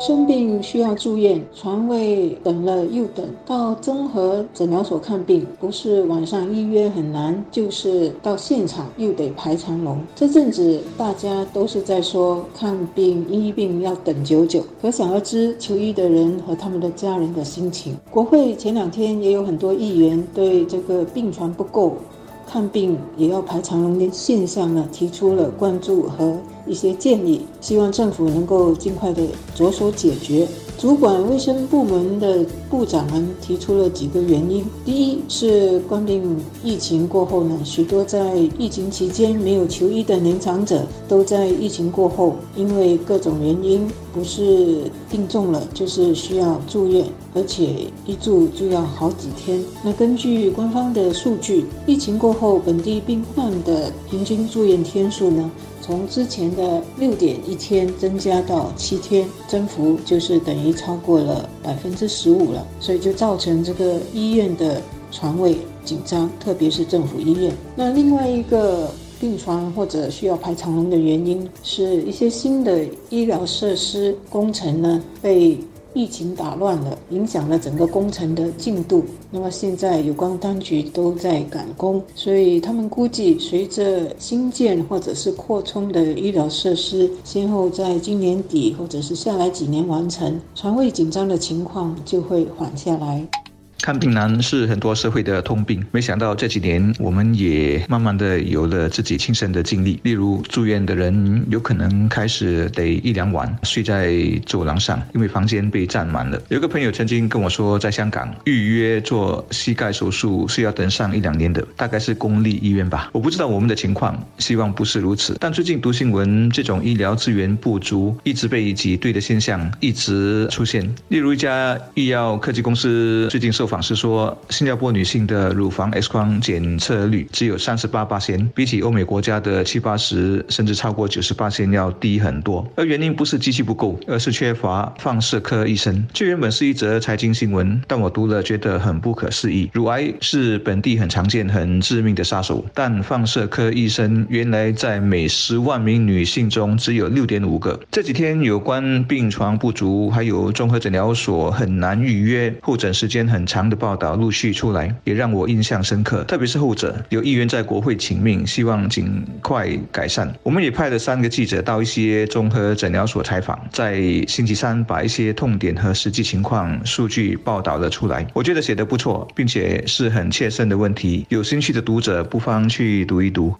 生病需要住院，床位等了又等，到综合诊疗所看病，不是晚上预约很难，就是到现场又得排长龙。这阵子大家都是在说看病医病要等久久，可想而知求医的人和他们的家人的心情。国会前两天也有很多议员对这个病床不够。看病也要排长龙的现象呢，提出了关注和一些建议，希望政府能够尽快的着手解决。主管卫生部门的部长们提出了几个原因：第一是关病疫情过后呢，许多在疫情期间没有求医的年长者，都在疫情过后因为各种原因，不是病重了，就是需要住院，而且一住就要好几天。那根据官方的数据，疫情过后本地病患的平均住院天数呢？从之前的六点一天增加到七天，增幅就是等于超过了百分之十五了，所以就造成这个医院的床位紧张，特别是政府医院。那另外一个病床或者需要排长龙的原因，是一些新的医疗设施工程呢被。疫情打乱了，影响了整个工程的进度。那么现在有关当局都在赶工，所以他们估计，随着新建或者是扩充的医疗设施先后在今年底或者是下来几年完成，床位紧张的情况就会缓下来。看病难是很多社会的通病，没想到这几年我们也慢慢的有了自己亲身的经历。例如住院的人有可能开始得一两晚睡在走廊上，因为房间被占满了。有个朋友曾经跟我说，在香港预约做膝盖手术是要等上一两年的，大概是公立医院吧。我不知道我们的情况，希望不是如此。但最近读新闻，这种医疗资源不足、一直被挤兑的现象一直出现。例如一家医药科技公司最近受访是说，新加坡女性的乳房 X 光检测率只有三十八八千，比起欧美国家的七八十甚至超过九十八千要低很多。而原因不是机器不够，而是缺乏放射科医生。这原本是一则财经新闻，但我读了觉得很不可思议。乳癌是本地很常见、很致命的杀手，但放射科医生原来在每十万名女性中只有六点五个。这几天有关病床不足，还有综合诊疗所很难预约，候诊时间很长。的报道陆续出来，也让我印象深刻。特别是后者，有议员在国会请命，希望尽快改善。我们也派了三个记者到一些综合诊疗所采访，在星期三把一些痛点和实际情况数据报道了出来。我觉得写得不错，并且是很切身的问题。有兴趣的读者不妨去读一读。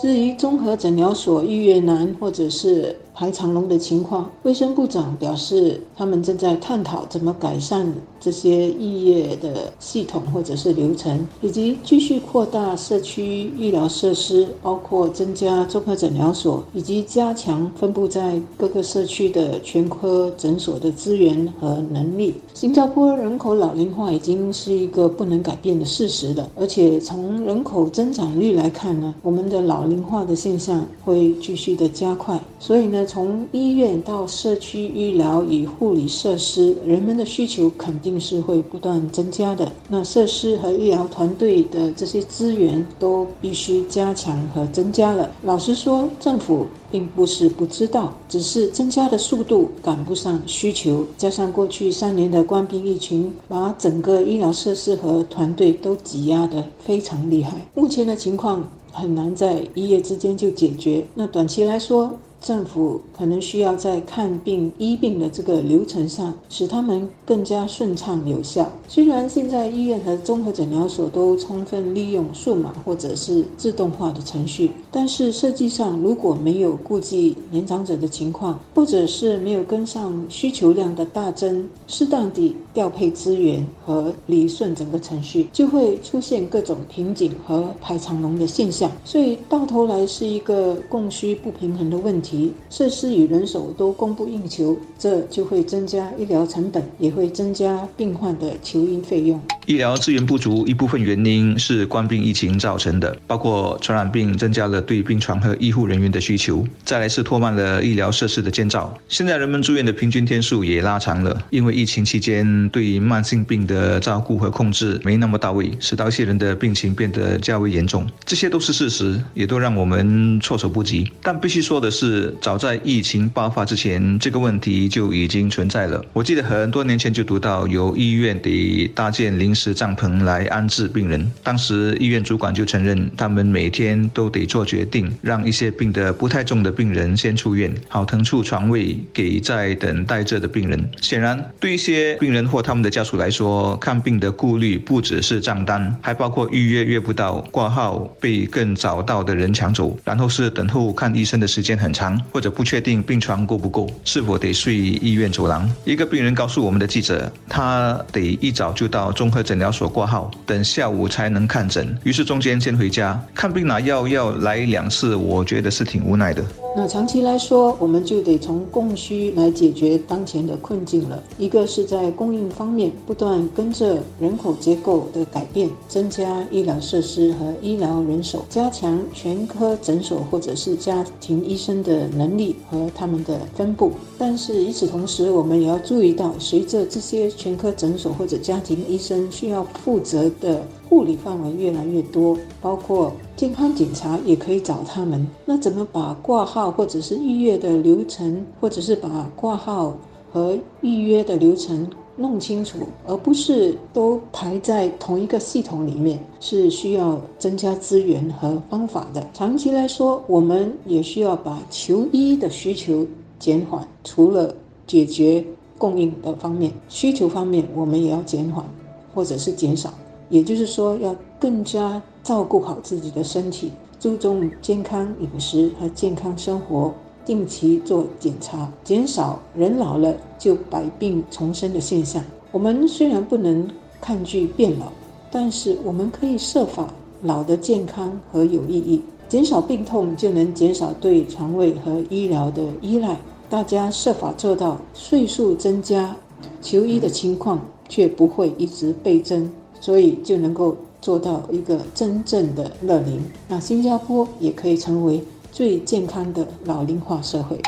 至于综合诊疗所预约难，或者是。排长龙的情况，卫生部长表示，他们正在探讨怎么改善这些预约的系统或者是流程，以及继续扩大社区医疗设施，包括增加综合诊疗所，以及加强分布在各个社区的全科诊所的资源和能力。新加坡人口老龄化已经是一个不能改变的事实了，而且从人口增长率来看呢，我们的老龄化的现象会继续的加快，所以呢。从医院到社区医疗与护理设施，人们的需求肯定是会不断增加的。那设施和医疗团队的这些资源都必须加强和增加了。老实说，政府并不是不知道，只是增加的速度赶不上需求。加上过去三年的官兵疫情，把整个医疗设施和团队都挤压得非常厉害。目前的情况很难在一夜之间就解决。那短期来说，政府可能需要在看病医病的这个流程上，使他们更加顺畅有效。虽然现在医院和综合诊疗所都充分利用数码或者是自动化的程序，但是设计上如果没有顾及年长者的情况，或者是没有跟上需求量的大增，适当地调配资源和理顺整个程序，就会出现各种瓶颈和排长龙的现象。所以到头来是一个供需不平衡的问题。题，设施与人手都供不应求，这就会增加医疗成本，也会增加病患的求医费用。医疗资源不足，一部分原因是冠病疫情造成的，包括传染病增加了对病床和医护人员的需求，再来是拖慢了医疗设施的建造。现在人们住院的平均天数也拉长了，因为疫情期间对慢性病的照顾和控制没那么到位，使到一些人的病情变得较为严重。这些都是事实，也都让我们措手不及。但必须说的是，早在疫情爆发之前，这个问题就已经存在了。我记得很多年前就读到，有医院得搭建临时帐篷来安置病人。当时医院主管就承认，他们每天都得做决定，让一些病得不太重的病人先出院，好腾出床位给在等待着的病人。显然，对一些病人或他们的家属来说，看病的顾虑不只是账单，还包括预约约不到、挂号被更早到的人抢走，然后是等候看医生的时间很长，或者不确定病床够不够，是否得睡医院走廊。一个病人告诉我们的记者，他得一早就到综合诊疗所挂号，等下午才能看诊，于是中间先回家看病拿药要来两次，我觉得是挺无奈的。那长期来说，我们就得从供需来解决当前的困境了。一个是在供应方面，不断跟着人口结构的改变，增加医疗设施和医疗人手，加强全科诊所或者是家庭医生的能力和他们的分布。但是与此同时，我们也要注意到，随着这些全科诊所或者家庭医生需要负责的护理范围越来越多，包括健康检查也可以找他们。那怎么把挂号或者是预约的流程，或者是把挂号和预约的流程弄清楚，而不是都排在同一个系统里面，是需要增加资源和方法的。长期来说，我们也需要把求医的需求减缓，除了解决供应的方面，需求方面我们也要减缓或者是减少。也就是说，要更加照顾好自己的身体，注重健康饮食和健康生活，定期做检查，减少人老了就百病丛生的现象。我们虽然不能抗拒变老，但是我们可以设法老得健康和有意义，减少病痛，就能减少对肠胃和医疗的依赖。大家设法做到，岁数增加，求医的情况却不会一直倍增。所以就能够做到一个真正的乐龄。那新加坡也可以成为最健康的老龄化社会。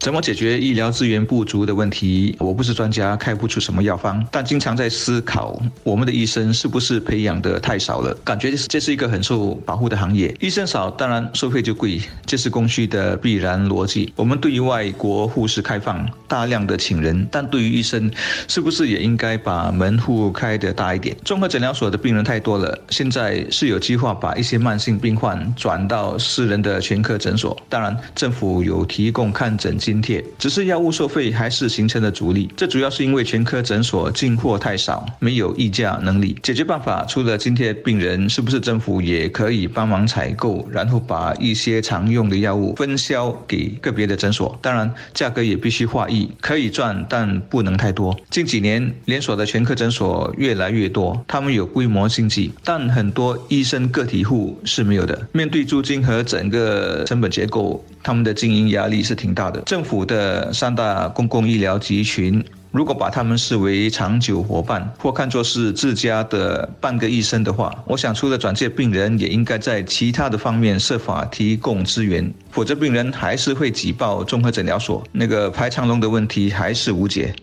怎么解决医疗资源不足的问题？我不是专家，开不出什么药方，但经常在思考，我们的医生是不是培养的太少了？感觉这是一个很受保护的行业，医生少，当然收费就贵，这是供需的必然逻辑。我们对于外国护士开放，大量的请人，但对于医生，是不是也应该把门户开得大一点？综合诊疗所的病人太多了，现在是有计划把一些慢性病患转到私人的全科诊所，当然政府有提供看诊津贴，只是药物收费还是形成了阻力。这主要是因为全科诊所进货太少，没有议价能力。解决办法除了津贴病人，是不是政府也可以帮忙采购，然后把一些常用的药物分销给个别的诊所？当然，价格也必须划一，可以赚，但不能太多。近几年连锁的全科诊所越来越多，他们有规模经济，但很多医生个体户是没有的。面对租金和整个成本结构，他们的经营压力是挺大的。政府的三大公共医疗集群，如果把他们视为长久伙伴，或看作是自家的半个医生的话，我想除了转介病人，也应该在其他的方面设法提供资源，否则病人还是会挤爆综合诊疗所，那个排长龙的问题还是无解。